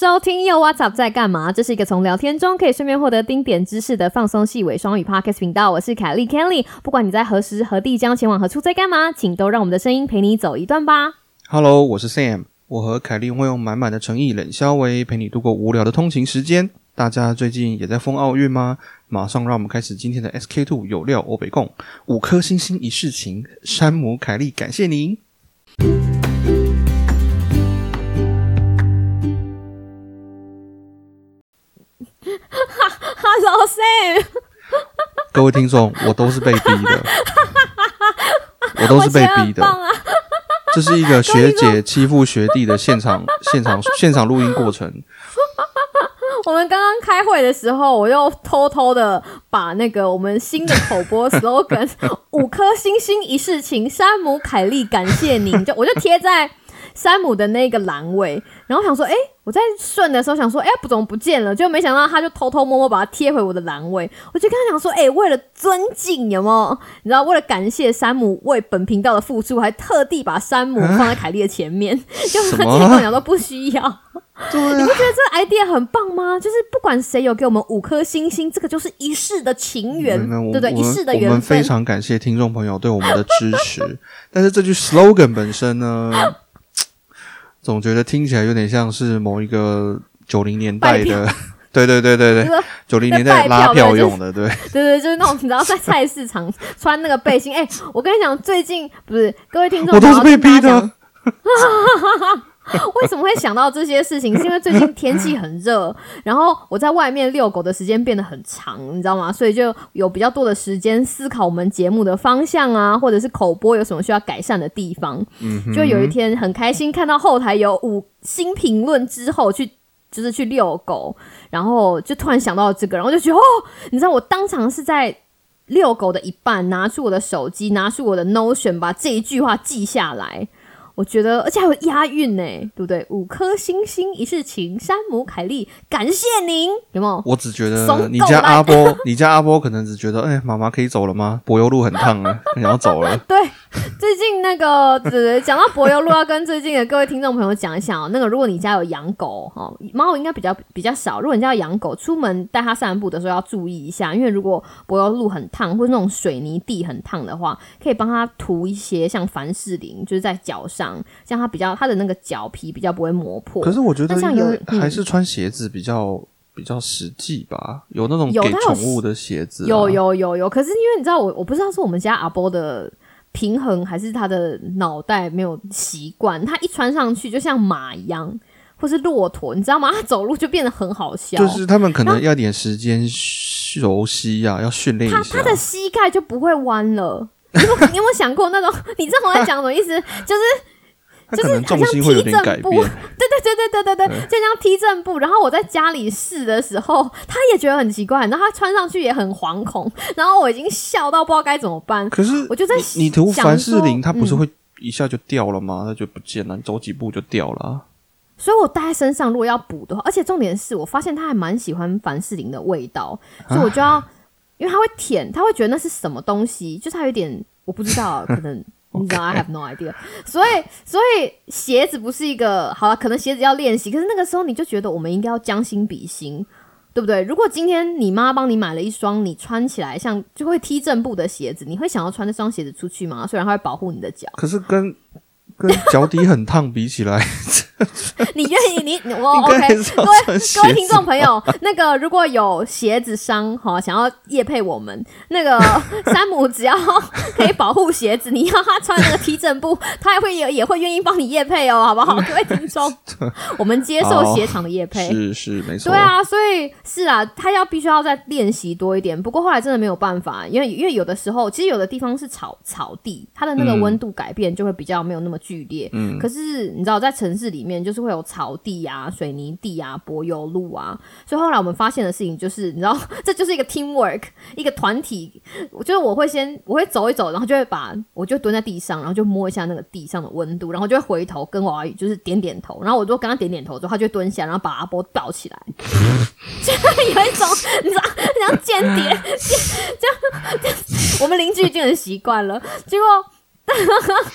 收听又 What's Up 在干嘛？这是一个从聊天中可以顺便获得丁点知识的放松细尾双语 Podcast 频道。我是凯莉 Kelly，不管你在何时何地将前往何处，在干嘛，请都让我们的声音陪你走一段吧。Hello，我是 Sam，我和凯莉会用满满的诚意、冷笑微陪你度过无聊的通勤时间。大家最近也在疯奥运吗？马上让我们开始今天的 SK Two 有料欧北共五颗星星一世情，山姆凯莉感谢您。Sam，各位听众，我都是被逼的，我都是被逼的。啊！这是一个学姐 欺负学弟的现场现场现场录音过程。我们刚刚开会的时候，我又偷偷的把那个我们新的口播 slogan“ 五颗星星一世情，山姆凯莉感谢您”，就我就贴在山姆的那个栏位，然后想说，哎、我在顺的时候想说，哎、不怎么不见了？就没想到他就偷偷摸摸把它贴回我的栏位。我就跟他讲说，哎、为了尊敬，有没有？你知道，为了感谢山姆为本频道的付出，还特地把山姆放在凯莉的前面，就什结么果讲都不需要。对你不觉得这个 idea 很棒吗？就是不管谁有给我们五颗星星，这个就是一世的情缘，对不对？一世的缘分我们非。常感谢听众朋友对我们的支持，但是这句 slogan 本身呢，总觉得听起来有点像是某一个九零年代的，对对对对对，九零年代拉票用的，对，对对，就是那种你知道在菜市场穿那个背心。哎、我跟你讲，最近不是各位听众，我都是被逼我要跟大家的讲。为什么会想到这些事情？是因为最近天气很热，然后我在外面遛狗的时间变得很长，你知道吗？所以就有比较多的时间思考我们节目的方向啊，或者是口播有什么需要改善的地方。嗯就有一天很开心看到后台有五星评论之后去。就是去遛狗，然后就突然想到这个，然后就觉得哦，你知道我当场是在遛狗的一半，拿出我的手机，拿出我的 Notion，把这一句话记下来。我觉得，而且还有押韵呢，对不对？五颗星星一世情，山姆凯莉，感谢您，有没有？我只觉得你家阿波，你家阿波可能只觉得，哎，妈妈可以走了吗？柏油路很烫啊，想要走了。对，最近那个，对 对对，讲到柏油路，要跟最近的各位听众朋友讲一下哦。那个，如果你家有养狗哈，猫应该比较比较少。如果你家有养狗，出门带它散步的时候要注意一下，因为如果柏油路很烫，或者那种水泥地很烫的话，可以帮它涂一些像凡士林，就是在脚上，这样它比较它的那个脚皮比较不会磨破。可是我觉得有还是穿鞋子比较比较实际吧，有那种给宠物的鞋子啊，有有有有，可是因为你知道我我不知道是我们家阿波的平衡，还是他的脑袋没有习惯，他一穿上去就像马一样，或是骆驼，你知道吗？他走路就变得很好笑，就是他们可能要点时间熟悉呀、要训练一下。他他的膝盖就不会弯了。你有没有想过那种？你知道我在讲什么意思？就是他可能就是好像重心会有踢点改变正步。对对对对对对对，就像踢正步。然后我在家里试的时候，他也觉得很奇怪，然后他穿上去也很惶恐，然后我已经笑到不知道该怎么办。可是我就在你你涂想凡士林，它不是会一下就掉了吗？它就不见了，你走几步就掉了啊。所以我戴在身上，如果要补的话，而且重点是我发现他还蛮喜欢凡士林的味道，所以我就要，因为他会舔，他会觉得那是什么东西，就是他有点我不知道，可能你知道 I have no idea，所以所以鞋子不是一个好了，可能鞋子要练习，可是那个时候你就觉得我们应该要将心比心。对不对？如果今天你妈帮你买了一双你穿起来像就会踢正步的鞋子，你会想要穿那双鞋子出去吗？虽然它会保护你的脚，可是跟跟脚底很烫比起来，你愿意你你我 OK，各位各位听众朋友，那个如果有鞋子商哈想要夜配我们，那个 山姆只要可以保护鞋子，你要他穿那个踢正步，他也会也也会愿意帮你夜配哦，好不好？各位听众，我们接受鞋厂的夜配。是是没错。对啊，所以是啊，他要必须要再练习多一点。不过后来真的没有办法，因为因为有的时候，其实有的地方是草草地，它的那个嗯温度改变就会比较没有那么剧烈。嗯可是你知道，在城市里面面就是会有草地啊、水泥地啊、柏油路啊，所以后来我们发现的事情就是，你知道，这就是一个 teamwork，一个团体。我觉得我会先我会走一走，然后就会把我就蹲在地上，然后就摸一下那个地上的温度，然后就会回头跟娃娃鱼就是点点头，然后我就跟他点点头之后，他就蹲下，然后把阿波抱起来，就有一种你知道，像间谍，这样这样，我们邻居已经很习惯了，结果。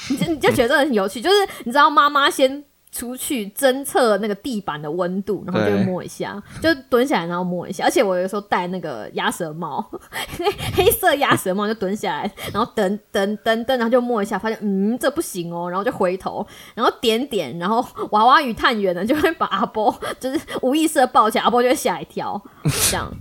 你就你就觉得很有趣，就是你知道妈妈先出去侦测那个地板的温度，然后就摸一下，就蹲下来然后摸一下。而且我有时候戴那个鸭舌帽，黑色鸭舌帽就蹲下来，然后等等等等，然后就摸一下，发现嗯这不行哦，然后就回头，然后点点，然后娃娃鱼探员呢就会把阿波就是无意识的抱起来，阿波就会吓一跳，这样。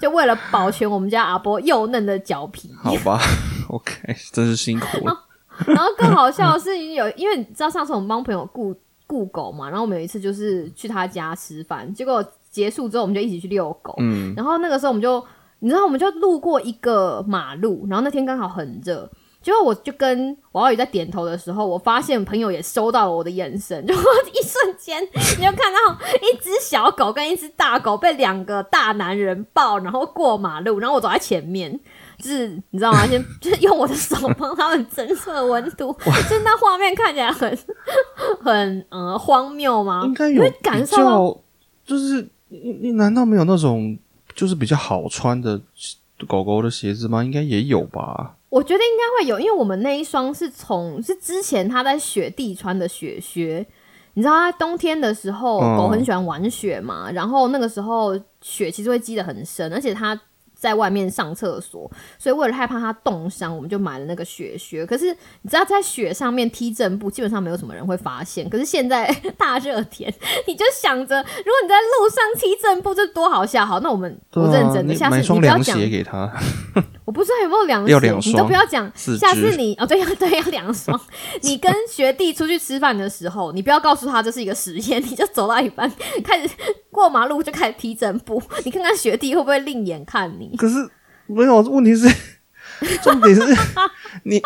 就为了保全我们家阿波幼嫩的脚皮，好吧，OK，真是辛苦了。然后更好笑的是有，因为你知道上次我们帮朋友雇雇狗嘛，然后我们有一次就是去他家吃饭，结果结束之后我们就一起去遛狗，嗯，然后那个时候我们就，你知道我们就路过一个马路，然后那天刚好很热。结果我就跟王浩宇在点头的时候，我发现朋友也收到了我的眼神，就一瞬间你就看到一只小狗跟一只大狗被两个大男人抱，然后过马路，然后我走在前面，就是你知道吗？先 就是用我的手帮他们侦测温度，就是那画面看起来很 很呃荒谬吗？应该有感比受到较，就是你你难道没有那种就是比较好穿的狗狗的鞋子吗？应该也有吧。我觉得应该会有，因为我们那一双是从是之前他在雪地穿的雪靴，你知道他冬天的时候，嗯狗很喜欢玩雪嘛，然后那个时候雪其实会积得很深，而且它在外面上厕所，所以为了害怕他冻伤，我们就买了那个雪靴。可是你知道，在雪上面踢正步，基本上没有什么人会发现。可是现在 大热天，你就想着，如果你在路上踢正步，这多好笑！好，那我们对啊我认真的，你下次你不要讲鞋给他，我不知道有没有两要两你都不要讲。四下次只。你哦，对，要对要两双。你跟学弟出去吃饭的时候，你不要告诉他这是一个实验，你就走到一半开始过马路就开始踢正步，你看看学弟会不会另眼看你可是没有，问题是重点是 你你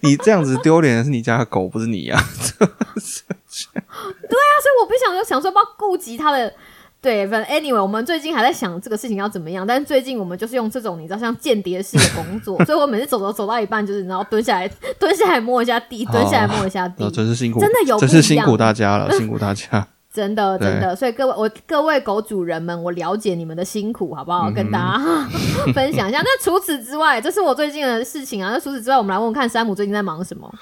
你这样子丢脸的是你家的狗，不是你呀、对啊所以我不想就想说，不要顾及他的。对，反正 anyway，我们最近还在想这个事情要怎么样，但是最近我们就是用这种你知道像间谍式的工作，所以我每次走走走到一半，就是然后蹲下来蹲下来摸一下地，蹲下来摸一下地哦，，真是辛苦，真的有真是辛苦大家了，辛苦大家。真的，真的，所以各位我各位狗主人们，我了解你们的辛苦，好不好？嗯跟大家 分享一下。那除此之外，这是我最近的事情啊。那除此之外，我们来问问看山姆最近在忙什么？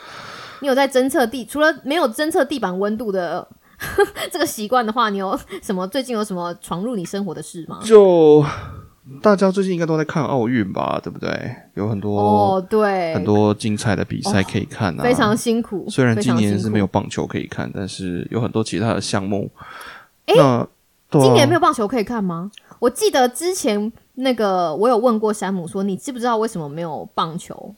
你有在侦测地？除了没有侦测地板温度的 这个习惯的话，你有什么最近有什么闯入你生活的事吗？就大家最近应该都在看奥运吧，对不对？有很多、哦，对，很多精彩的比赛可以看啊。非常辛苦。虽然今年是没有，棒球可以看，但是有很多其他的项目。诶那啊今年没有棒球可以看吗？我记得之前那个我有问过山姆说，你知不知道为什么没有棒球？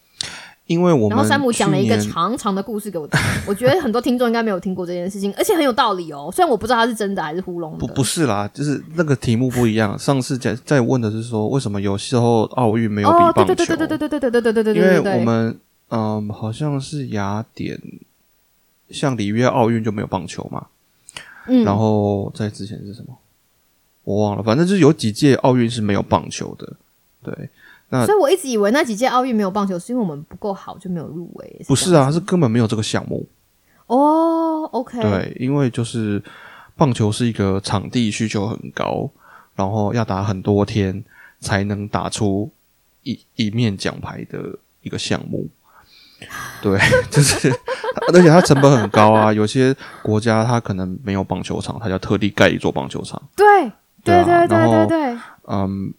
因为我们然后山姆讲了一个长长的故事给我听，我觉得很多听众应该没有听过这件事情，而且很有道理哦。虽然我不知道他是真的还是糊弄的，不不是啦，就是那个题目不一样。上次在在问的是说，为什么有时候奥运没有比哦，棒球？对对对对对对对对对对对对因为我们嗯，好像是雅典，像里约奥运就没有棒球嘛。嗯，然后在之前是什么？我忘了，反正就是有几届奥运是没有棒球的。对，那所以我一直以为那几届奥运没有棒球，是因为我们不够好就没有入围。不是啊，是根本没有这个项目。哦，OK，对，因为就是棒球是一个场地需求很高，然后要打很多天才能打出一一面奖牌的一个项目。对，就是，而且它成本很高啊。有些国家它可能没有棒球场，它就要特地盖一座棒球场。对对对啊对对对，嗯，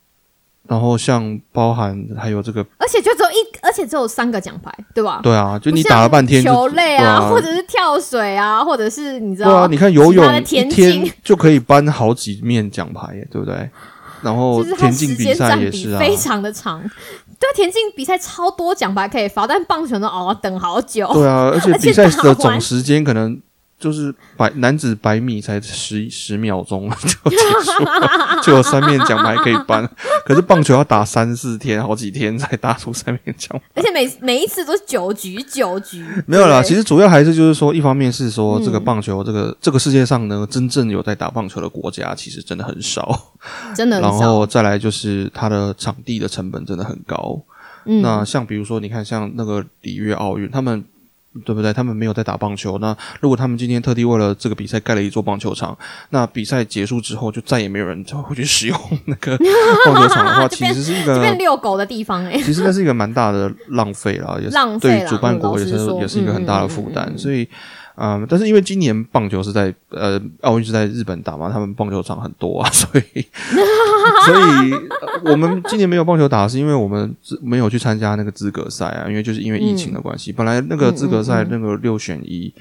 然后像包含还有这个，而且就只有一，而且只有三个奖牌，对吧？对啊，就你打了半天球类对啊，或者是跳水啊，或者是你知道，对啊，你看游泳田天径就可以颁好几面奖牌耶，对不对？然后田径比赛也是啊，非常的长。对，田径比赛超多奖牌可以发，但棒球呢，哦，等好久。对啊，而且比赛的总时间可能就是百男子百米才十十秒钟 就结束了，就有三面奖牌可以颁。可是棒球要打三四天，好几天才打出三面奖牌。而且每每一次都是九局九局，没有啦，其实主要还是就是说，一方面是说这个嗯棒球，这个这个世界上呢，真正有在打棒球的国家其实真的很少。真的很然。后再来就是它的场地的成本真的很高。嗯，那像比如说，你看像那个里约奥运，他们对不对？他们没有在打棒球。那如果他们今天特地为了这个比赛盖了一座棒球场，那比赛结束之后就再也没有人会去使用那个 棒球场的话，其实是一这边个。遛狗的地方哎、其实那是一个蛮大的浪费啦，也是浪费啦对主办国也是也是一个很大的负担，嗯嗯嗯嗯所以嗯，但是因为今年棒球是在呃奥运是在日本打嘛，他们棒球场很多啊，所以 所以呃我们今年没有棒球打，是因为我们没有去参加那个资格赛啊，因为就是因为疫情的关系，本来那个资格赛那个六选一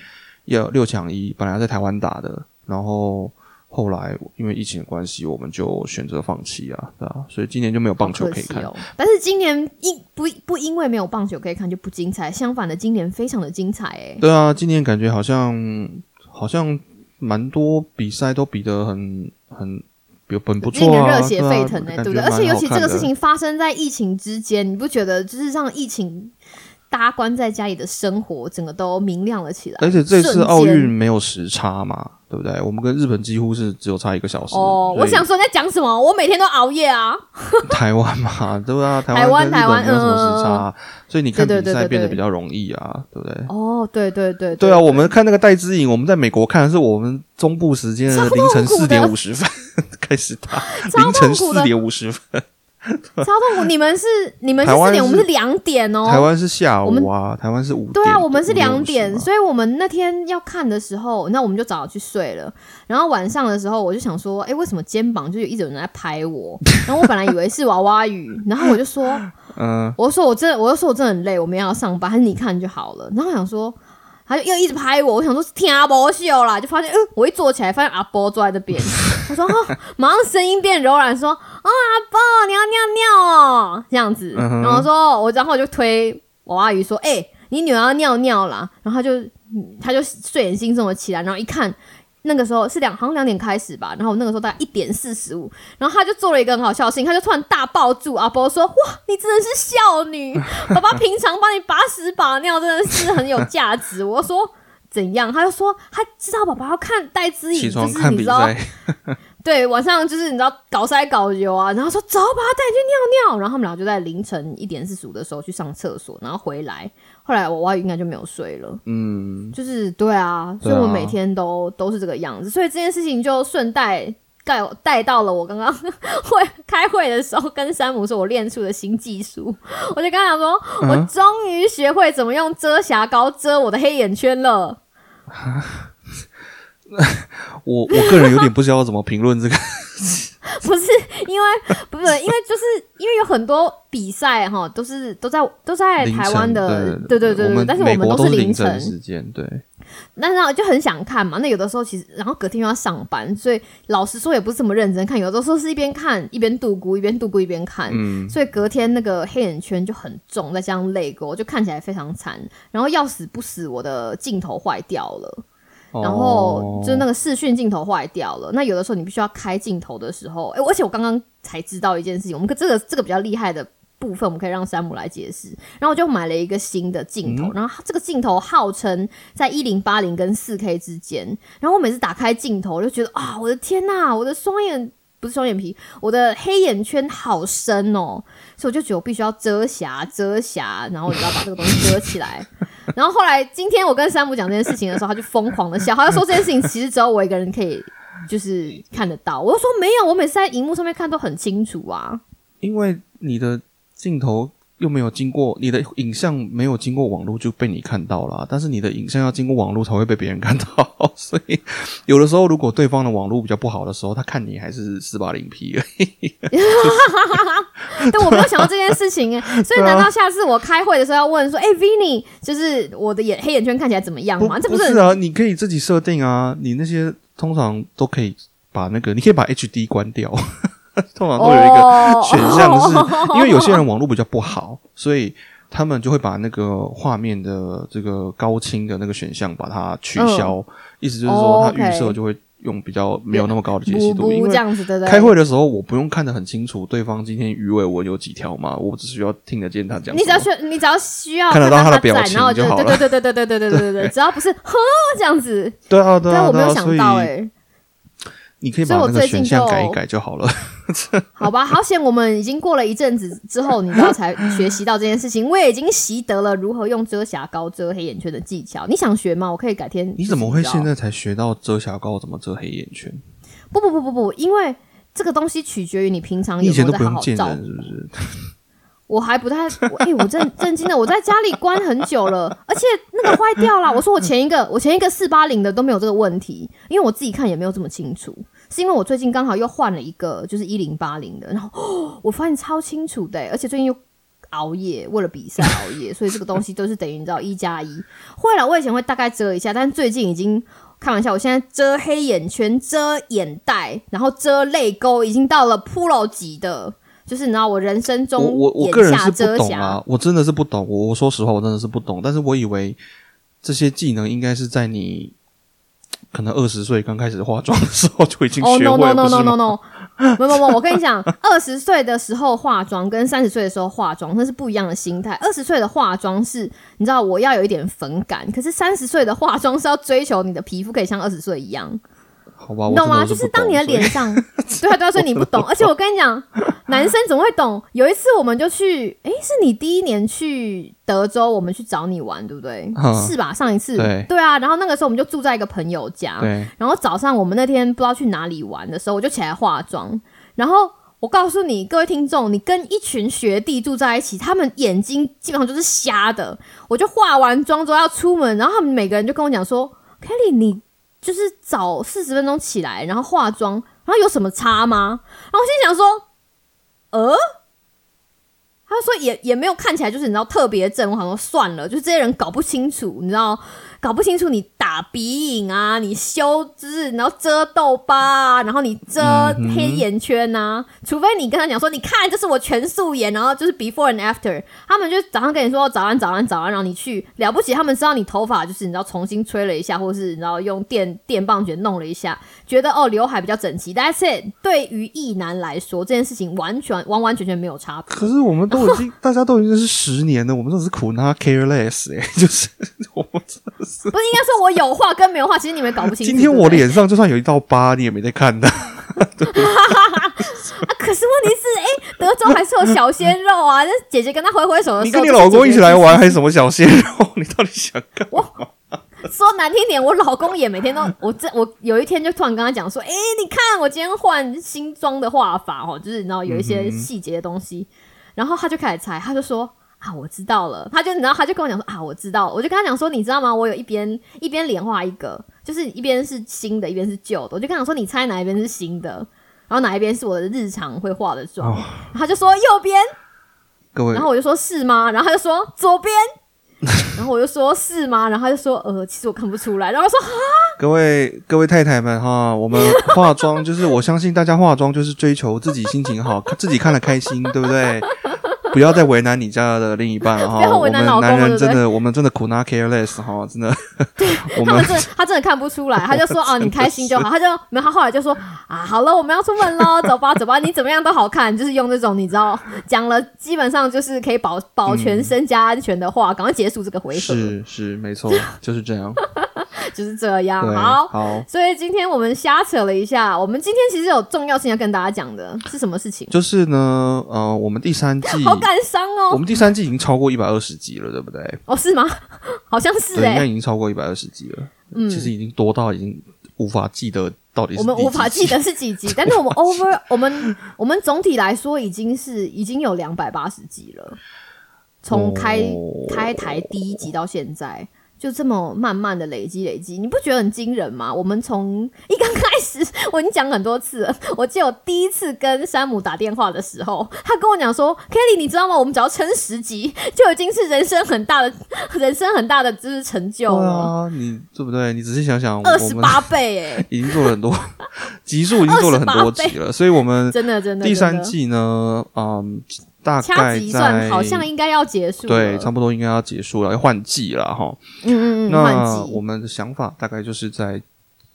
要六强一，本来在台湾打的，然后。后来因为疫情的关系，我们就选择放弃啊，对啊，所以今年就没有棒球可以看。但是今年因不不因为没有棒球可以看就不精彩，相反的，今年非常的精彩哎。对啊，今年感觉好像好像蛮多比赛都比得很很比很不错啊，热血沸腾哎、对不对？而且尤其这个事，情发生在疫情之间，你不觉得就是让疫情大家关在家里的生活整个都明亮了起来？而且这次奥运没有时差嘛，对不对？我们跟日本几乎是只有差一个小时。哦，我想说你在讲什么？我每天都熬夜啊。台湾嘛，对吧？台 台湾台湾有什么时差，所以你看比对对对对对赛变得比较容易啊，对不对？哦，对对对对啊，我们看那个戴资颖，我们在美国看的是我们中部时间的凌晨四点五十分开始打，凌晨四点五十分。超痛苦。你们是你们是四点，我们是是两点哦。台湾是下午啊，台湾是五点。对啊，我们是两点，所以我们那天要看的时候，那我们就早去睡了。然后晚上的时候，我就想说，哎，为什么肩膀就有一直有人在拍我？然后我本来以为是娃娃鱼，然后我就说，嗯，我说我真的，我就说我真的很累，我明天要上班，还是你看就好了。然后我想说。他就又一直拍我，我想说是听阿波秀啦，就发现，嗯，我一坐起来，发现阿波坐在这边，他说，哦，马上声音变柔软，说，哦，阿伯，你要尿尿哦，这样子，然后说，我然后我就推娃娃鱼说，哎、你女儿要尿尿啦，然后他就嗯他就睡眼惺忪的起来，然后一看。那个时候是两，好像两点开始吧。然后我那个时候大概一点四十五，然后他就做了一个很好笑的事情，他就突然大抱住阿波说：“哇，你真的是孝女！爸爸平常帮你把屎把尿，真的是很有价值。”我说：“怎样？”他就说：“他知道爸爸要看戴姿颖，就是你知道，对，晚上就是你知道搞塞搞油啊，然后说走，把他带去尿尿，然后他们俩就在凌晨一点四十五的时候去上厕所，然后回来，后来我娃应该就没有睡了，嗯，就是对啊，所以我每天都都是这个样子，所以这件事情就顺带。带带到了我刚刚 会开会的时候，跟山姆说我练出的新技术，我就跟他讲说，嗯我终于学会怎么用遮瑕膏遮我的黑眼圈了。我我个人有点不知道怎么评论这个。不是因为不是因为就是因为有很多比赛哈，都是都在都在台湾的，对对对但是我们都是凌晨晨，时间，对，那然后就很想看嘛。那有的时候其实，然后隔天又要上班，所以老实说也不是这么认真看。有的时候是一边看一边度孤，一边度孤一边看，嗯，所以隔天那个黑眼圈就很重，再加上泪沟，就看起来非常惨。然后要死不死，我的镜头坏掉了。然后就是那个个视讯镜头坏掉了，那有的时候你必须要开镜头的时候，诶而且我刚刚才知道一件事情，我们这个这个比较厉害的部分，我们可以让山姆来解释。然后我就买了一个新的镜头，然后这个镜头号称在一零八零跟四 K 之间，然后我每次打开镜头，我就觉得啊，我的天呐，我的双眼。不是双眼皮，我的黑眼圈好深哦，所以我就觉得我必须要遮瑕，遮瑕，然后我就要把这个东西遮起来。然后后来今天我跟山姆讲这件事情的时候，他就疯狂的笑，他就说这件事情其实只有我一个人可以就是看得到。我就说没有，我每次在荧幕上面看都很清楚啊。因为你的镜头又没有经过你的影像没有经过网络就被你看到了，但是你的影像要经过网络才会被别人看到，所以有的时候如果对方的网络比较不好的时候，他看你还是四八零 P 而已。但我没有想到这件事情哎，所以难道下次我开会的时候要问说，哎、v i n n y 就是我的眼黑眼圈看起来怎么样不吗？这是不是啊，你可以自己设定啊，你那些通常都可以把那个，你可以把 HD 关掉，通常都有一个哦选项是，因为有些人网络比较不好，所以他们就会把那个画面的这个高清的那个选项把它取消，意思就是说哦它预设就会用比较没有那么高的解析度，因为。这样子，对对？开会的时候，我不用看得很清楚对方今天鱼尾纹有几条嘛，我只需要听得见他讲。你只要需你只要需要看得到他他的表情就好了对对对对对对对对对对对，只要不是呵这样子，对啊，对啊，但我没有想到哎、你可以把那个选项改一改就好了。好吧，好险我们已经过了一阵子之后，你知道才学习到这件事情，我也已经习得了如何用遮瑕膏遮黑眼圈的技巧。你想学吗？我可以改天。你怎么会现在才学到遮瑕膏怎么遮黑眼圈？不不不不不，因为这个东西取决于你平常你以前有没有在都不用见。人是不是？我还不太，哎、我震震惊的，我在家里关很久了，而且那个坏掉了。我说我前一个，我前一个四八零的都没有这个问题，因为我自己看也没有这么清楚，是因为我最近刚好又换了一个，就是一零八零的，然后、哦我发现超清楚的、而且最近又熬夜，为了比赛熬夜，所以这个东西都是等于你知道一加一。会了，我以前会大概遮一下，但最近已经开玩笑，我现在遮黑眼圈、遮眼袋，然后遮泪沟，已经到了 pro 级的。就是你知道，我人生中我我个人是不懂啊，我真的是不懂。我我说实话，我真的是不懂。但是我以为这些技能应该是在你可能二十岁刚开始化妆的时候就已经哦、学 no 会 no 了，no 不是 no no 吗？no，不不不，我跟你讲，二十岁的时候化妆跟三十岁的时候化妆那是不一样的心态。二十岁的化妆是，你知道我要有一点粉感，可是三十岁的化妆是要追求你的皮肤可以像二十岁一样。好吧，你懂吗？就是当你的脸上，对啊对啊，所以你不懂。而且我跟你讲，男生怎么会懂？有一次我们就去，诶，是你第一年去德州，我们去找你玩，对不对？嗯是吧？上一次，对啊。然后那个时候我们就住在一个朋友家，对，然后早上我们那天不知道去哪里玩的时候，我就起来化妆，然后。我告诉你，各位听众，你跟一群学弟住在一起，他们眼睛基本上就是瞎的。我就化完妆之后要出门，然后他们每个人就跟我讲说：“Kelly，你就是早四十分钟起来，然后化妆，然后有什么差吗？”然后我心想说：“呃。”他说也也没有看起来就是你知道特别正，我想说算了，就这些人搞不清楚，你知道搞不清楚你打鼻影啊，你修就是然后遮痘疤啊，然后你遮黑眼圈啊，除非你跟他讲说，你看这是我全素颜，然后就是 before and after，他们就早上跟你说早安早安早安，然后你去了不起，他们知道你头发就是你知道重新吹了一下，或是你知道用电电棒卷弄了一下，觉得哦刘海比较整齐，That's it。对于异男来说，这件事情完全完完全全没有差别。可是我们都已经，大家都已经是十年了，我们都是苦拿 careless 哎、就是 我们真的是。不是应该说我有画跟没有画，其实你们搞不清楚。今天我脸上就算有一道疤，你也没在看的。啊，可是问题是，哎、德州还是有小鲜肉啊。那姐姐跟他挥挥手的时候，你跟你老公一起来玩，还是什么小鲜肉？你到底想干嘛？说难听点，我老公也每天都，我这我有一天就突然跟他讲说，哎、你看我今天换新装的画法哦，就是你知道有一些细节的东西，然后他就开始猜，他就说。啊，我知道了。他就你知道，他就跟我讲说啊，我知道了。我就跟他讲说，你知道吗？我有一边一边连画一个，就是一边是新的，一边是旧的。我就跟他讲说，你猜哪一边是新的，然后哪一边是我的日常会化的妆。哦然后他就说右边，各位然，后我就说是吗？然后他就说左边，然后我就说是吗？然后他就说呃，其实我看不出来。然后他说各位，各位太太们哈，我们化妆就是，我相信大家化妆就是追求自己心情好，自己看了开心，对不对？不要再为难你家的另一半了 哈。不要我们为难老公男人真的，我们真的苦拿 careless 哈，真的。我们他们真的，他真的看不出来，他就说啊，你开心就好。他就没有，他后来就说啊，好了，我们要出门喽，走吧，走吧，你怎么样都好看，就是用这种你知道讲了，基本上就是可以保保全身家安全的话，赶快结束这个回合，是是没错，就是这样。就是这样。好，好，所以今天我们瞎扯了一下，我们今天其实有重要性要跟大家讲的是什么事情？就是呢，呃，我们第三季，好感伤哦，我们第三季已经超过一百二十集了，对不对？哦是吗？好像是对，应哎、该已经超过一百二十集了。嗯，其实已经多到已经无法记得到底是我们无法记得是几集，但是我们 over 我们我们总体来说已经是已经有两百八十集了，从开、哦开台第一集到现在。就这么慢慢的累积累积，你不觉得很惊人吗？我们从一刚开始，我已经讲很多次了。我记得我第一次跟山姆打电话的时候，他跟我讲说：“Kelly，你知道吗？我们只要撑十集，就已经是人生很大的、人生很大的就是成就对了，啊，你对不对？你仔细想想，二十八倍哎、已经做了很多集数，已经做了很多集了，所以我们真的真的。第三季呢，嗯，大掐概指一算，在好像应该要结束了。对，差不多应该要结束了，要换季了哈。嗯嗯嗯，那我们的想法大概就是在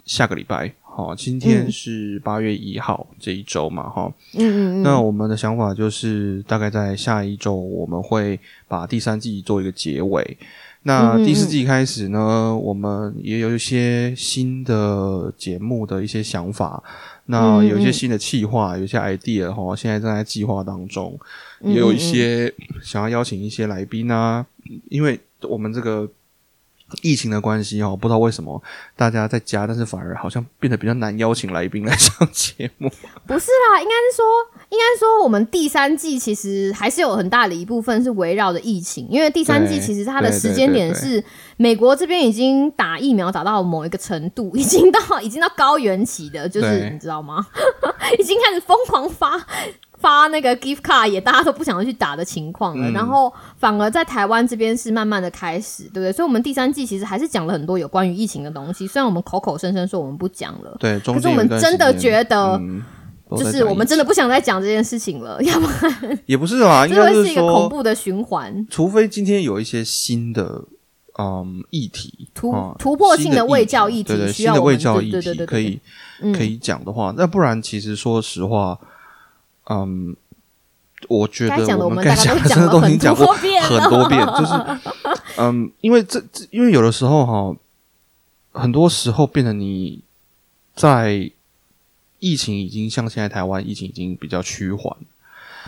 下个礼拜，好，今天是八月一号这一周嘛，哈、嗯嗯嗯，那我们的想法就是大概在下一周我们会把第三季做一个结尾。那第四季开始呢，我们也有一些新的节目的一些想法，那有一些新的企划，有一些 idea 哈，现在正在计划当中，嗯也有一些想要邀请一些来宾啊，因为我们这个疫情的关系哦，不知道为什么大家在家，但是反而好像变得比较难邀请来宾来上节目。不是啦，应该是说，应该说，我们第三季其实还是有很大的一部分是围绕着疫情，因为第三季其实它的时间点是美国这边已经打疫苗打到某一个程度，已经到已经到高原期的，就是你知道吗？已经开始疯狂发发那个 gift card，也大家都不想要去打的情况了。嗯然后反而在台湾这边是慢慢的开始，对不对？所以，我们第三季其实还是讲了很多有关于疫情的东西，虽然我们口口声声说我们不讲了。对，可是我们真的觉得嗯就是我们真的不想再讲这件事情了，要不然也不是啦，应这会是是一个恐，怖的循环，除非今天有一些新的嗯议题突啊突破性的的卫教议题对对，需要的卫教议题可以嗯可以讲的话，那不然其实说实话，嗯，我觉得我们该讲的真的都已经讲过多遍很多遍，就是 嗯，因为这这因为有的时候哈，很多时候变得你在疫情已经像现在台湾疫情已经比较趋缓，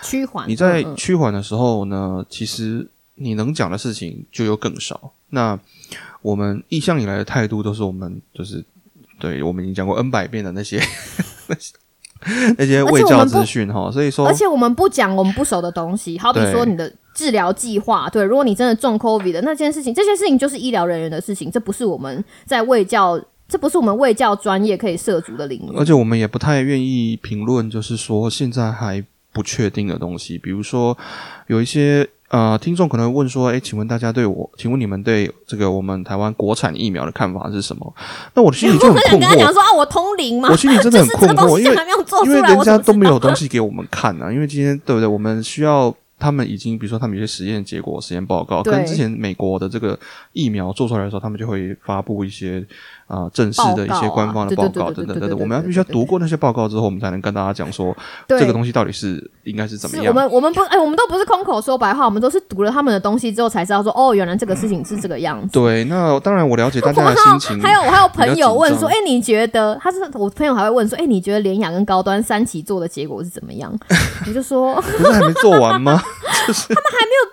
趋缓。你在趋缓的时候呢，其实你能讲的事情就又更少。那我们一向以来的态度都是我们就是对我们已经讲过 N 百遍的那些那些 那些卫教资讯哈，所以说而且我们不讲我们不熟的东西，好比说你的治疗计划，对，如果你真的中 COVID 的那件事情，这些事情就是医疗人员的事情，这不是我们在卫教，这不是我们卫教专业可以涉足的领域。而且我们也不太愿意评论，就是说现在还不确定的东西，比如说有一些呃听众可能会问说，诶，请问大家对我，请问你们对这个我们台湾国产疫苗的看法是什么？那我的心里就很困惑，跟他讲说啊，我通灵吗？我心里真的很困惑，因为因为人家都没有东西给我们看啊，因为今天对不对？我们需要他们已经，比如说他们有些实验结果、实验报告，跟之前美国的这个疫苗做出来的时候，他们就会发布一些啊、呃正式的一些官方的报告等等等等。我们要必须要读过那些报告之后，我们才能跟大家讲说对这个东西到底是应该是怎么样。我们我们不哎、我们都不是空口说白话，我们都是读了他们的东西之后才知道说，哦，原来这个事情是这个样子。对，那当然我了解大家的 心情，还有我还有朋友问说，哎、你觉得他是我朋友还会问说，哎、你觉得联雅跟高端三期做的结果是怎么样？我就说张 不是还没做完吗？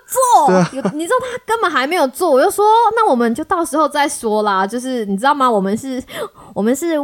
做，对啊有你知道他根本还没有做，我就说那我们就到时候再说啦。就是你知道吗？我我们是，我们是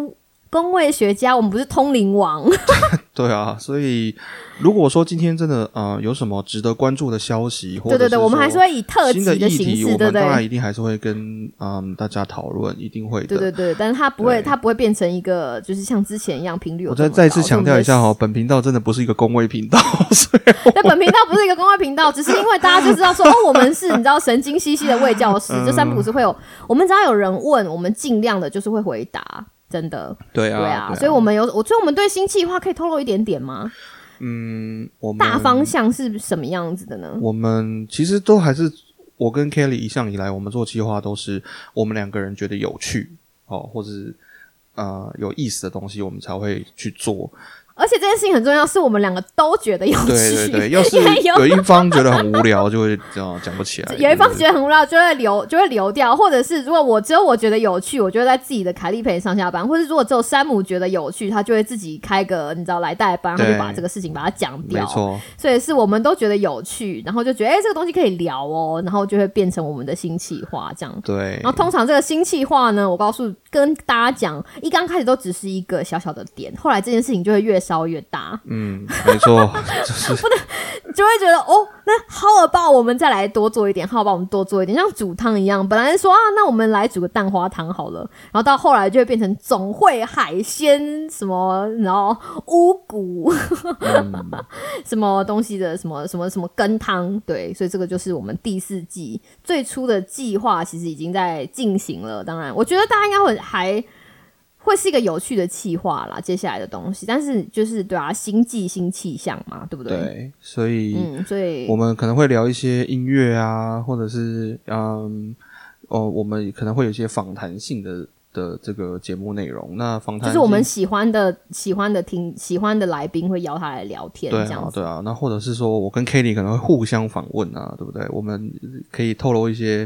工位学家，我们不是通灵王。对啊，所以如果说今天真的呃有什么值得关注的消息，或者对对对，我们还是说会以特新的形题，式，我们当然？一定还是会跟嗯大家讨论，一定会的。对对对，但是它不会，它不会变成一个就是像之前一样频率我。再再次强调一下哈，本频道真的不是一个公卫频道，所以的，对本频道不是一个公卫频道，只是因为大家就知道说，哦，我们是你知道神经兮兮的卫教师，就三不五时会有，我们只要有人问，我们尽量的就是会回答，真的，对啊，对啊，所以我们有，我所以我们对新计划可以透露一点点吗？嗯，我们大方向是什么样子的呢？我们其实都还是我跟 Kelly 一向以来，我们做计划都是我们两个人觉得有趣哦，或者是呃有意思的东西，我们才会去做。而且这件事情很重要，是我们两个都觉得有趣。对对对，要 是有有一方觉得很无聊，就会这样讲不起来。有一方觉得很无聊，就会 留就会留掉，或者是如果我只有我觉得有趣，我就会在自己的凯利陪上下班，或者如果只有山姆觉得有趣，他就会自己开个你知道来代班，他就把这个事情把它讲掉。没错，所以是我们都觉得有趣，然后就觉得哎、这个东西可以聊哦，然后就会变成我们的新企划这样。对然后通常这个新企划呢，我告诉跟大家讲，一刚开始都只是一个小小的点，后来这件事情就会越烧越大，嗯，没错，就是就会觉得哦，那 how about 我们再来多做一点，how about 我们多做一点，像煮汤一样，本来说啊，那我们来煮个蛋花汤好了，然后到后来就会变成总会海鲜什么，然后乌骨 什么东西的什么什么什么羹汤，对，所以这个就是我们第四季最初的计划，其实已经在进行了。当然，我觉得大家应该会还。会是一个有趣的企划啦，接下来的东西，但是就是对啊，新季新气象嘛，对不对？对，所以嗯，所以我们可能会聊一些音乐啊，或者是嗯哦，我们可能会有一些访谈性的的这个节目内容。那访谈就是我们喜欢的、喜欢的听、喜欢的来宾会邀他来聊天，对这样子。啊对啊，那或者是说我跟 Kelly 可能会互相访问啊，对不对？我们可以透露一些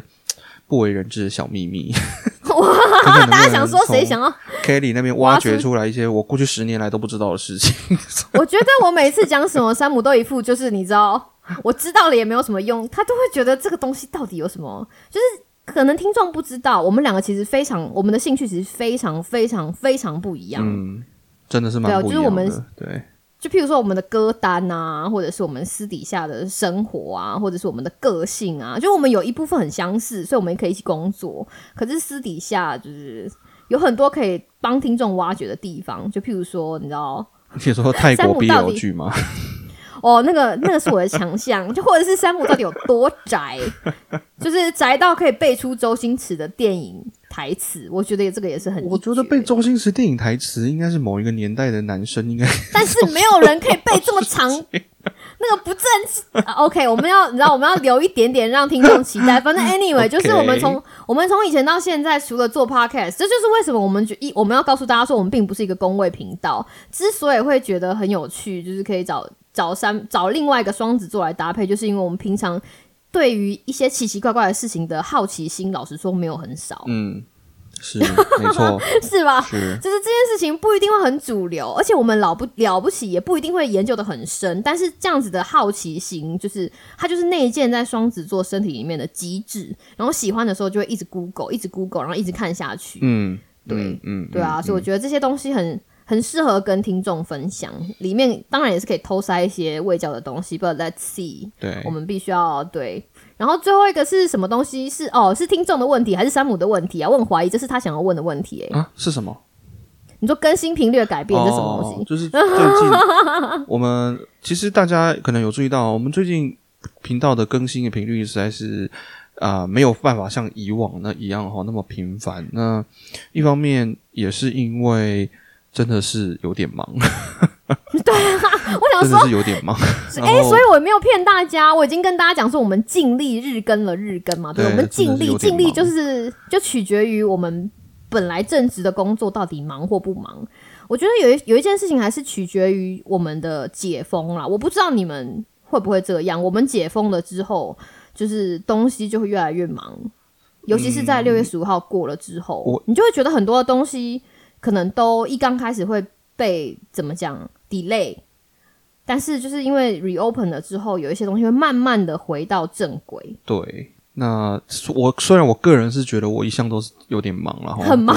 不为人知的小秘密。哇，大家想说谁想要？Kelly 那边挖掘出来一些我过去十年来都不知道的事情。我觉得我每次讲什么，山姆都一副就是你知道，我知道了也没有什么用，他都会觉得这个东西到底有什么，就是。可能听众不知道，我们两个其实非常，我们的兴趣其实非常非常非常不一样。嗯，真的是蛮不一样的。就是我们对就譬如说我们的歌单啊，或者是我们私底下的生活啊，或者是我们的个性啊，就我们有一部分很相似，所以我们也可以一起工作。可是私底下就是有很多可以帮听众挖掘的地方，就譬如说，你知道，你说泰国 BL 剧吗？哦，那个那个是我的强项，就或者是山姆到底有多宅，就是宅到可以背出周星驰的电影台词，我觉得这个也是很。我觉得背周星驰电影台词应该是某一个年代的男生应该，但是没有人可以背这么长，那个不正。OK，我们要你知道我们要留一点点让听众期待。反正 Anyway，就是我们从我们从以前到现在，除了做 Podcast，这就是为什么我们一我们要告诉大家说，我们并不是一个公位频道。之所以会觉得很有趣，就是可以找。找三找另外一个双子座来搭配，就是因为我们平常对于一些奇奇怪怪的事情的好奇心，老实说没有很少。嗯，是 没错，是吧？是，就是。这件事情不一定会很主流，而且我们老不了不起，也不一定会研究的很深。但是。这样子的好奇心，就是。它就是。内建在双子座身体里面的机制。然后喜欢的时候就会一直 Google，一直 Google，然后一直看下去。嗯，对，嗯，对啊，所以我觉得这些东西很。很适合跟听众分享，里面当然也是可以偷塞一些未教的东西。But let's see，对，我们必须要对。然后最后一个是什么东西？是哦，是听众的问题还是山姆的问题啊？我很怀疑这是他想要问的问题。哎，啊，是什么？你说更新频率的改变是什么东西？就是最近我们其实大家可能有注意到，我们最近频道的更新的频率实在是啊没有办法像以往那一样哈那么频繁。那一方面也是因为。真的是有点忙，对啊，我想说是有点忙。哎，所以我没有骗大家，我已经跟大家讲说，我们尽力日更了日更嘛，对，我们尽力尽力就是就取决于我们本来正职的工作到底忙或不忙。我觉得有一有一件事情还是取决于我们的解封啦。我不知道你们会不会这样，我们解封了之后，就是东西就会越来越忙，尤其是在六月十五号过了之后，你就会觉得很多的东西。可能都一刚开始会被怎么讲 delay，但是就是因为 reopen 了之后，有一些东西会慢慢的回到正轨。对，那我虽然我个人是觉得我一向都是有点忙了，很忙。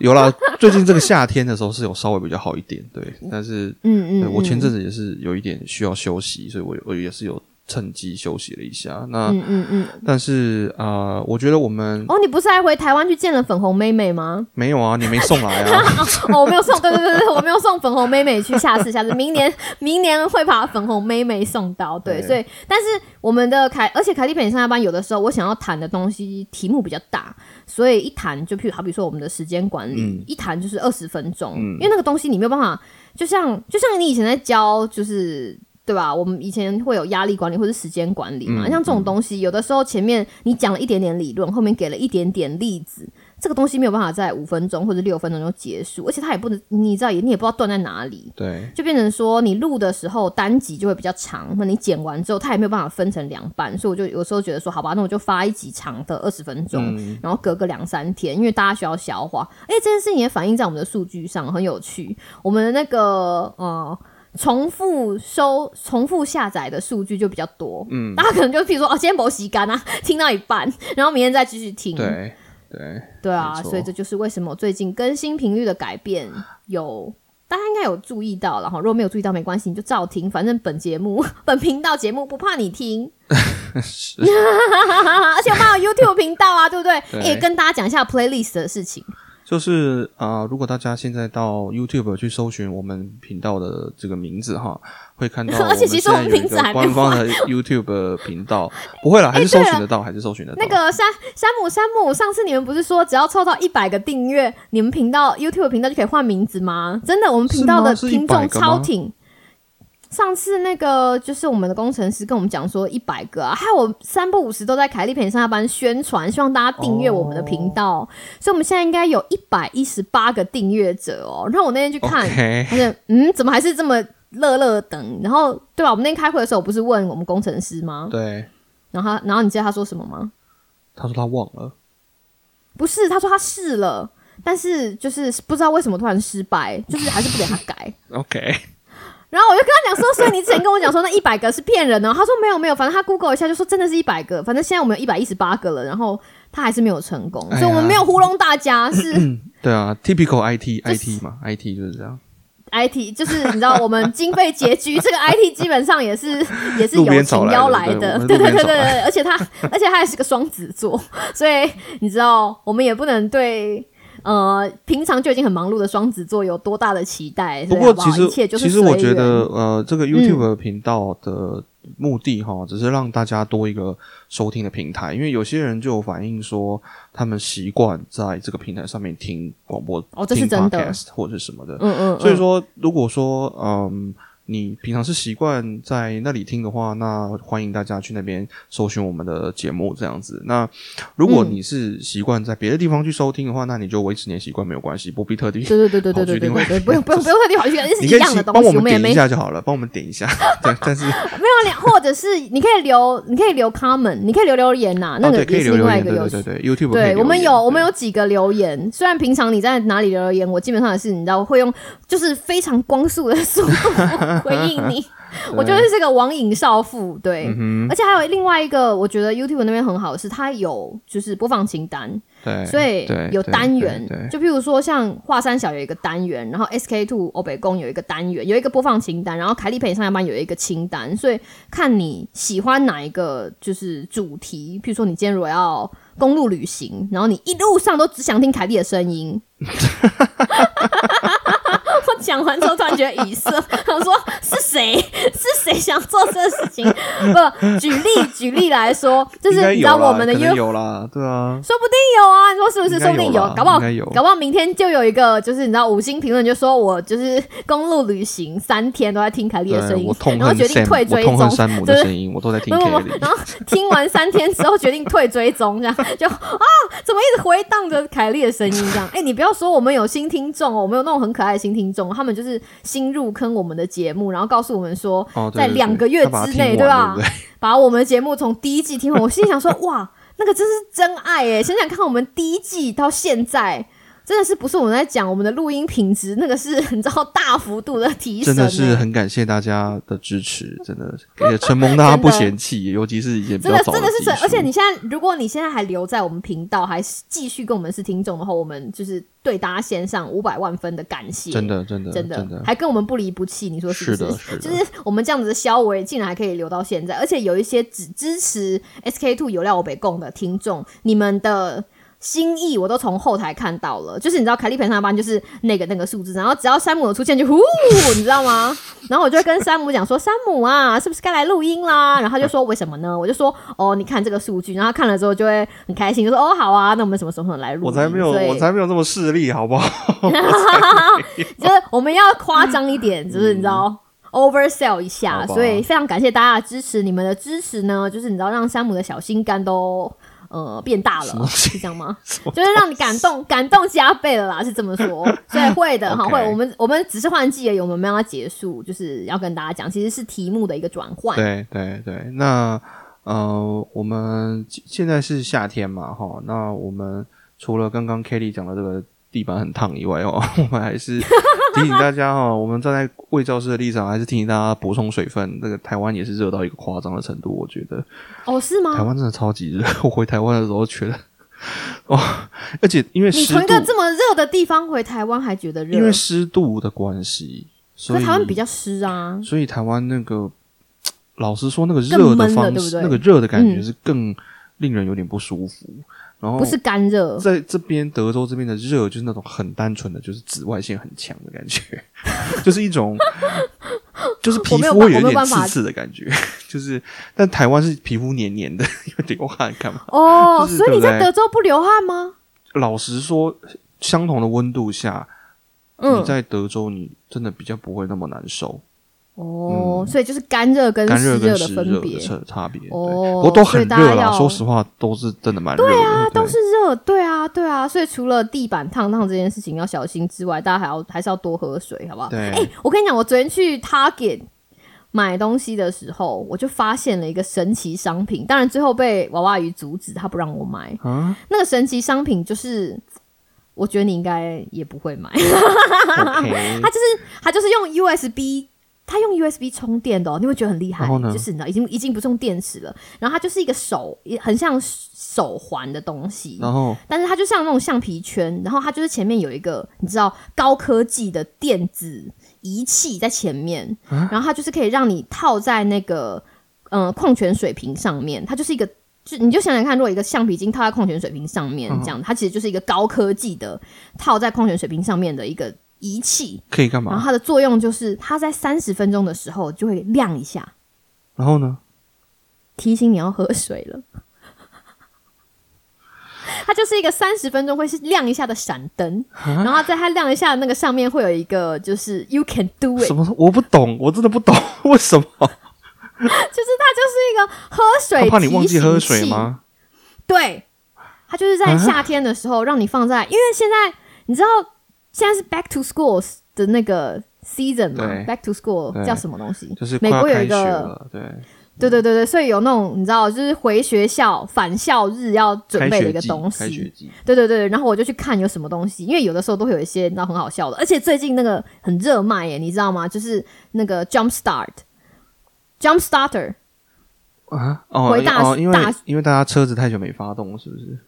有啦，最近这个夏天的时候是有稍微比较好一点，对。但是，嗯嗯，我前阵子也是有一点需要休息，所以我我也是有。趁机休息了一下，那嗯嗯嗯，但是啊，我觉得我们哦，你不是还回台湾去见了粉红妹妹吗？没有啊，你没送来啊？哦，我没有送，对对对对，我没有送粉红妹妹去，下次下次，明年 明年会把粉红妹妹送到。对，所以但是我们的凯，而且凯蒂陪你上下班，有的时候我想要谈的东西题目比较大，所以一谈就譬如好比说我们的时间管理，一谈就是二十分钟，因为那个东西你没有办法，就像就像你以前在教就是。对吧？我们以前会有压力管理或者时间管理嘛，像这种东西，有的时候前面你讲了一点点理论，后面给了一点点例子，这个东西没有办法在五分钟或者六分钟就结束，而且它也不能，你知道也你也不知道断在哪里，对，就变成说你录的时候单集就会比较长，那你剪完之后它也没有办法分成两半，所以我就有时候觉得说，好吧，那我就发一集长的二十分钟，然后隔个两三天，因为大家需要消化。哎，这件事情也反映在我们的数据上，很有趣。我们的那个呃。重复收、重复下载的数据就比较多，嗯，大家可能就譬如说，哦，今天没洗干啊，听到一半，然后明天再继续听，对对对啊，所以这就是为什么最近更新频率的改变有，大家应该有注意到，然后如果没有注意到没关系，你就照听，反正本节目、本频道节目不怕你听，而且我们有 YouTube 频道啊，对不对？也跟大家讲一下 Playlist 的事情。就是啊，如果大家现在到 YouTube 去搜寻我们频道的这个名字哈，会看到 而且其实我们有一个官方的 YouTube 频道，不会了，还是搜寻得到，还是搜寻得到。那个山山姆山姆，上次你们不是说只要凑到一百个订阅，你们频道 YouTube 频道就可以换名字吗？真的，我们频道的听众超挺。上次那个就是我们的工程师跟我们讲说一百个啊，还有我三不五十都在凯利陪上下班宣传，希望大家订阅我们的频道，所以我们现在应该有一百一十八个订阅者哦。然后我那天去看，发现嗯，怎么还是这么乐乐等？然后对吧？我们那天开会的时候，我不是问我们工程师吗？对。然后他，然后你知道他说什么吗？他说他忘了。不是，他说他试了，但是就是不知道为什么突然失败，就是还是不给他改。OK。然后我就跟他讲说，所以你之前跟我讲说那一百个是骗人的。他说没有没有，反正他 Google 一下就说真的是一百个。反正现在我们有一百一十八个了，然后他还是没有成功，所以我们没有糊弄大家。是，对啊，typical IT IT 嘛，IT 就是这样。IT 就是你知道我们经费拮据，这个 IT 基本上也是 也是友情邀来的，对对对对对，而且他 而且他还是个双子座，所以你知道我们也不能对呃平常就已经很忙碌的双子座有多大的期待。不过其实其实我觉得呃这个 YouTube 频道的。目的哈，只是让大家多一个收听的平台，因为有些人就有反映说，他们习惯在这个平台上面听广播，哦，这是真的，或者什么的，嗯嗯，所以说，如果说，嗯。你平常是习惯在那里听的话，那欢迎大家去那边搜寻我们的节目这样子。那如果你是习惯在别的地方去收听的话，那你就维持你的习惯没有关系，不必特地对对对对对对对对，不用不用不用特地跑去感一是一样的东西，帮我们点一下就好了，帮我们点一下。但是没有，或者是你可以留，你可以留 comment，你可以留留言呐，那个以留另外一个。对对对，YouTube 对我们有我们有几个留言，虽然平常你在哪里留言，我基本上也是你知道会用，就是非常光速的速度。回应你。我觉得是个网瘾少妇，对，而且还有另外一个，我觉得 YouTube 那边很好的是，它有就是播放清单，对，所以有单元，就譬如说像华山小有一个单元，然后 SK Two 欧北宫有一个单元，有一个播放清单，然后凯利陪你上下班有一个清单，所以看你喜欢哪一个就是主题，譬如说你今天如果要公路旅行，然后你一路上都只想听凯莉的声音。我讲完之后突然觉得语塞，想说是谁？是谁想做这个事情？不，举例举例来说，就是你知道我们的有啦，对啊，说不定有啊，你说是不是？说不定有，搞不好搞不好明天就有一个，就是你知道五星评论就说我就是公路旅行三天都在听凯莉的声音，然后决定退追踪，的声音我都在听凯莉，然后听完三天之后决定退追踪，这样 就啊，怎么一直回荡着凯莉的声音这样？哎，你不要说我们有新听众哦，我们有那种很可爱的新听众。他们就是新入坑我们的节目，然后告诉我们说，在两个月之内，对吧？把我们的节目从第一季听完。我心想说，哇，那个真是真爱哎！想想看，我们第一季到现在。真的是不是我们在讲我们的录音品质，那个是你知道大幅度的提升。真的是很感谢大家的支持，真的也承蒙大家不嫌弃，尤其是一些真的真的是，而且你现在如果你现在还留在我们频道，还是继续跟我们是听众的话，我们就是对大家献上五百万分的感谢。真的真的真的，还跟我们不离不弃，你说是不是？就是我们这样子的消维，竟然还可以留到现在，而且有一些只支持 SK Two 有料我北供的听众，你们的。心意我都从后台看到了，就是你知道凯利陪上班就是那个那个数字，然后只要山姆出现就呼，你知道吗？然后我就会跟山姆讲说：“山姆啊，是不是该来录音啦？”然后他就说：“为什么呢？”我就说：“哦，你看这个数据。”然后看了之后就会很开心，就说：“哦，好啊，那我们什么时候来录？”我才没有，我才没有这么势利，好不好？就是我们要夸张一点，就是你知道 oversell 一下，所以非常感谢大家的支持，你们的支持呢，就是你知道让山姆的小心肝都。呃，变大了是这样吗？就是让你感动，感动加倍了啦，是这么说。所以会的哈，会。我们我们只是换季而已，我们没有要结束，就是要跟大家讲，其实是题目的一个转换。对对对，那呃，我们现在是夏天嘛，哈，那我们除了刚刚 Kelly 讲的这个。地板很烫以外哦，我们还是 提醒大家哦，我们站在魏教师的立场，还是提醒大家补充水分。那个台湾也是热到一个夸张的程度，我觉得。哦，是吗？台湾真的超级热，我回台湾的时候觉得，哇！而且因为你从一个这么热的地方回台湾还觉得热，因为湿度的关系，所以台湾比较湿啊。所以台湾那个，老实说，那个热的方式，那个热的感觉是更令人有点不舒服。然后不是干热，在这边德州这边的热就是那种很单纯的，就是紫外线很强的感觉，就是一种，就是皮肤会有点刺刺的感觉，就是，但台湾是皮肤黏黏的，有流汗干嘛？哦，所以你在德州不流汗吗？老实说，相同的温度下，你在德州你真的比较不会那么难受。哦，所以就是干热跟湿热的分别差别哦，不过都很热啦。说实话，都是真的蛮热。对啊，都是热。对啊，对啊。所以除了地板烫烫这件事情要小心之外，大家还要还是要多喝水，好不好？对。哎，我跟你讲，我昨天去 Target 买东西的时候，我就发现了一个神奇商品。当然最后被娃娃鱼阻止，他不让我买。啊，那个神奇商品就是，我觉得你应该也不会买。他就是他就是用 USB。它用 USB 充电的，哦你会觉得很厉害。就是你知道，已经已经不是用电池了。然后它就是一个手，很像手环的东西。然后，但是它就像那种橡皮圈。然后它就是前面有一个，你知道高科技的电子仪器在前面，啊然后它就是可以让你套在那个呃矿泉水瓶上面，它就是一个。就你就想想看，如果一个橡皮筋套在矿泉水瓶上面，嗯这样它其实就是一个高科技的套在矿泉水瓶上面的一个仪器，可以干嘛？然后它的作用就是它在三十分钟的时候就会亮一下，然后呢？提醒你要喝水了。它就是一个三十分钟会是亮一下的闪灯，然后在它亮一下的那个上面会有一个就是 you can do it，什么？我不懂，我真的不懂，为什么？就是它就是一个喝水他怕你忘记喝？水吗？对，它就是在啊夏天的时候让你放在，因为现在你知道现在是 back to school 的那个 season 嘛对，back to school 对叫什么东西？就是美国有一个了，对，对对对对，所以有那种你知道，就是回学校返校日要准备的学，一个东西。开学季，对对对，然后我就去看有什么东西，因为有的时候都会有一些你知道很好笑的，而且最近那个很热卖耶，你知道吗？就是那个 Jump Start，Jump Starter，啊，哦回大哦，因为大因为大家车子太久没发动了，是不是？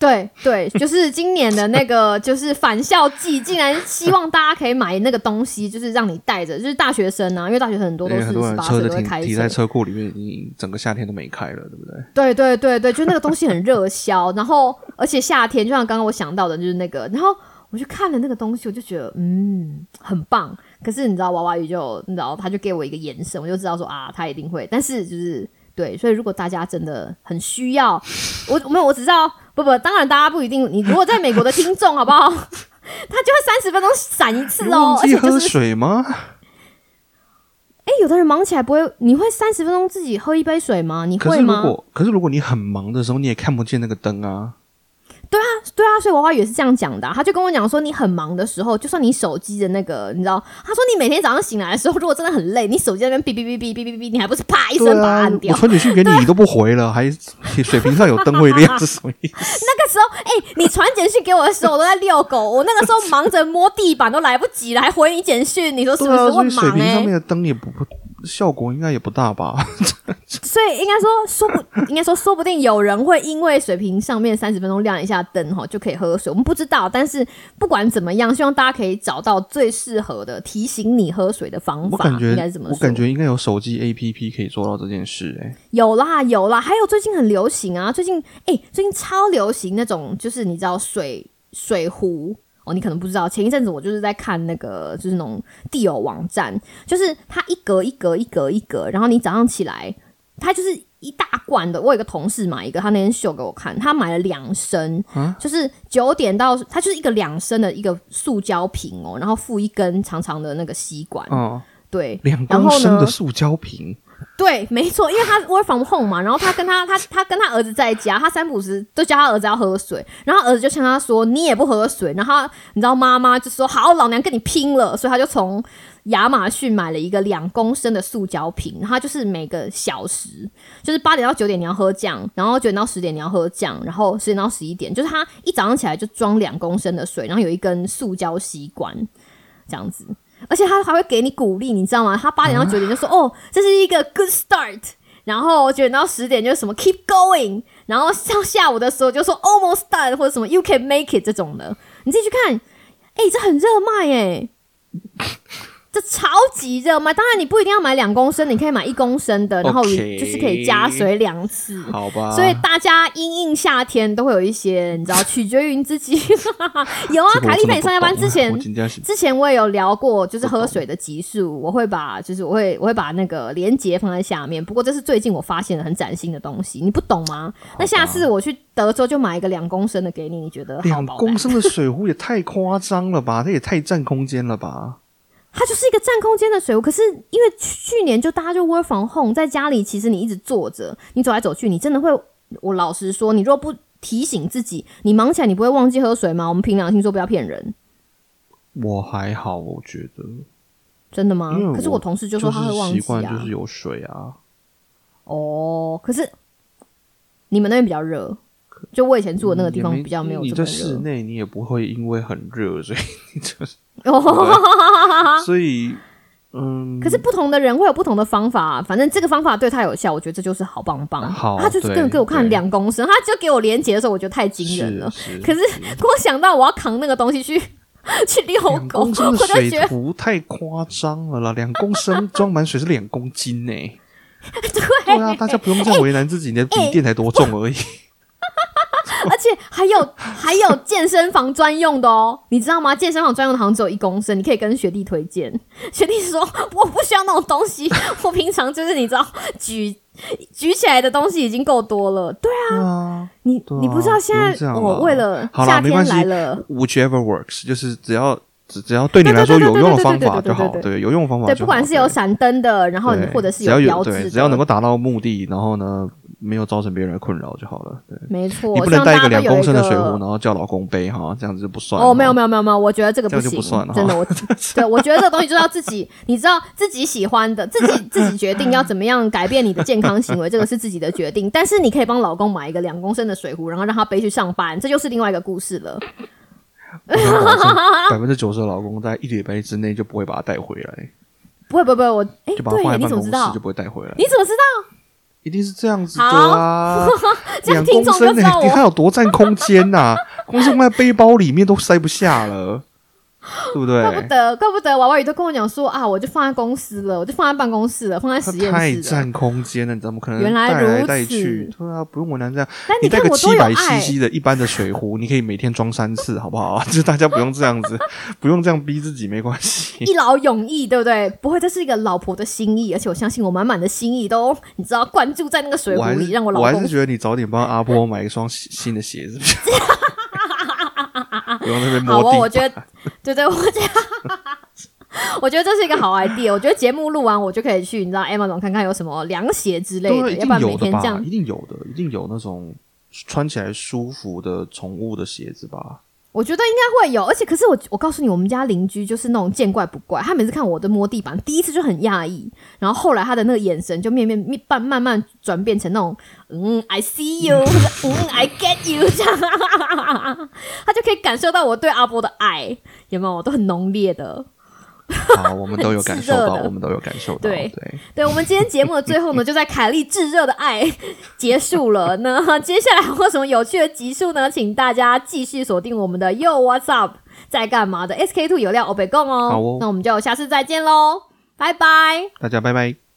对对，就是今年的那个就是返校季，竟然希望大家可以买那个东西，就是让你带着，就是大学生啊，因为大学生很多都是车子岁都会开停停在车，车库里面，已经整个夏天都没开了，对不对？对对对对，就那个东西很热销，然后而且夏天就像刚刚我想到的，就是那个，然后我去看了那个东西，我就觉得嗯很棒。可是你知道娃娃鱼就你知道他就给我一个眼神，我就知道说啊他一定会，但是就是对，所以如果大家真的很需要，我没有我只知道不不，当然大家不一定，你如果在美国的听众 好不好？他就会三十分钟闪一次哦，忘记喝而且就是水吗？哎、有的人忙起来不会，你会三十分钟自己喝一杯水吗？你可是如会吗？果可是如果你很忙的时候，你也看不见那个灯啊。对啊，对啊所以娃娃也是这样讲的啊、他就跟我讲说，你很忙的时候，就算你手机的那个，你知道，他说你每天早上醒来的时候，如果真的很累，你手机那边哔哔哔哔哔哔哔，你还不是啪一声把它按，掉我？传简讯给你，你都不回了，还水瓶上有灯会亮，是什么意思？那个时候，哎、你传简讯给我的时候，我都在遛狗，我那个时候忙着摸地板都来不及了，还回你简讯，你说是不是？我水很忙哎、瓶上面的灯也不不效果应该也不大吧？所以应该说，说不应该说，说不定有人会因为水瓶上面三十分钟亮一下灯哈，就可以喝水。我们不知道，但是不管怎么样，希望大家可以找到最适合的提醒你喝水的方法。我感觉应该怎么说？我感觉应该有手机 A P P 可以做到这件事、欸。哎，有啦有啦，还有最近很流行啊，最近哎、最近超流行那种，就是你知道水水壶。哦，你可能不知道，前一阵子我就是在看那个，就是那种地友网站，就是它一格一格一格一格，然后你早上起来，它就是一大罐的。我有一个同事买一个，他那天秀给我看，他买了两升，啊就是九点到，它就是一个两升的一个塑胶瓶哦，然后附一根长长的那个吸管，哦，对，两升的塑胶瓶，对，没错，因为他 work from home 嘛，然后他跟他他他跟他儿子在家，他三不五时都叫他儿子要喝水，然后儿子就向他说你也不喝水，然后你知道妈妈就说好，老娘跟你拼了，所以他就从亚马逊买了一个两公升的塑胶瓶，然后就是每个小时就是八点到九点你要喝酱，然后九点到十点你要喝酱，然后十点到十一点，就是他一早上起来就装两公升的水，然后有一根塑胶吸管这样子。而且他还会给你鼓励，你知道吗？他八点到九点就说：“哦，这是一个 good start。”然后九点到十点就是什么 keep going，然后到下午的时候就说 almost done 或者什么 you can make it 这种的，你自己去看，哎、这很热卖哎，这超级热卖。当然你不一定要买两公升，你可以买一公升的，然后就是可以加水两次。好吧？所以大家因应夏天都会有一些，你知道，取决于你自己。有啊，凯莉陪你上下班之前之前我也有聊过，就是喝水的级数，我会把就是我会我会把那个连接放在下面。不过这是最近我发现的很崭新的东西，你不懂吗？那下次我去德州就买一个两公升的给你，你觉得好两？公升的水壶也太夸张了吧？这也太占空间了吧？它就是一个占空间的水壶。可是因为去年就大家就 work from home，在家里其实你一直坐着，你走来走去，你真的会。我老实说，你若不提醒自己，你忙起来你不会忘记喝水吗？我们凭良心说，不要骗人，我还好，我觉得，真的吗？可是我同事就说他会忘记习惯啊。就是有水啊。哦，可是你们那边比较热，就我以前住的那个地方比较没有你在室。内，你也不会因为很热，所以你就是，哦，所以，嗯，可是不同的人会有不同的方法，反正这个方法对他有效，我觉得这就是好棒棒。好他就是对给给我看两公升，他就给我连接的时候，我觉得太惊人了。是是可是光想到我要扛那个东西去 去遛狗，我的水就觉得壶太夸张了啦！两公升装满水是两公斤呢、对，对啊，大家不用这样为难自己，你的笔电才多重而已。而且还有还有健身房专用的哦。你知道吗？健身房专用的好像只有一公升你可以跟学弟推荐。学弟说我不需要那种东西 我平常就是你知道举举起来的东西已经够多了。对啊你你不知道现在我为了夏天来了。whichever works 就是只要只只要对你来说有用的方法就好对有用的方法对不管是有闪灯的然后你或者是有对只要能够达到目的然后呢没有造成别人的困扰就好了。对，没错，你不能带一个两公升的水壶，然后叫老公背哈，这样子就不算。哦，没有没有没有没有，我觉得这个这样行，就不算了哈真的，我 对我觉得这个东西就是要自己，你知道自己喜欢的，自己自己决定要怎么样改变你的健康行为，这个是自己的决定。但是你可以帮老公买一个两公升的水壶，然后让他背去上班，这就是另外一个故事了。百分之九十的老公在一礼拜之内就不会把它带回来，不会不会不会，我哎，对，你怎么知道就？不会带回来。你怎么知道？一定是这样子的啊！两公升呢、你看有多占空间呐、光是放在背包里面都塞不下了，对不对？怪不得，怪不得娃娃鱼都跟我讲说啊，我就放在公司了，我就放在办公室了，放在实验室了。太占空间了，你怎么可能原来带来如带去此？对啊，不用为难这样。但你带个七百，CC 的一般的水壶，你可以每天装三次，好不好？就是大家不用这样子，不用这样逼自己，没关系。一劳永逸，对不对？不会，这是一个老婆的心意，而且我相信我满满的心意都你知道灌注在那个水壶里，我让我老公我还是觉得你早点帮阿波买一双新新的鞋子好，不用那边好哦，我觉得，对对，我觉得，我觉得这是一个好 idea。我觉得节目录完，我就可以去，你知道 Amazon 看看有什么凉鞋之类的，一要不然？每天这样一定有的，一定有那种穿起来舒服的宠物的鞋子吧？我觉得应该会有，而且可是我我告诉你，我们家邻居就是那种见怪不怪，他每次看我的摸地板，第一次就很讶异，然后后来他的那个眼神就面面面慢慢慢转变成那种嗯，I see you，或者嗯，I get you 这样，他就可以感受到我对阿波的爱，有没有？都很浓烈的。好，我们都有感受到，我们都有感受到。对对，对，我们今天节目的最后呢，就在凯莉炙热的爱结束了。那 接下来还有什么有趣的集数呢？请大家继续锁定我们的 Yo What's Up 在干嘛的 SK Two 有料欧北共哦。好哦那我们就下次再见喽，拜拜。大家拜拜。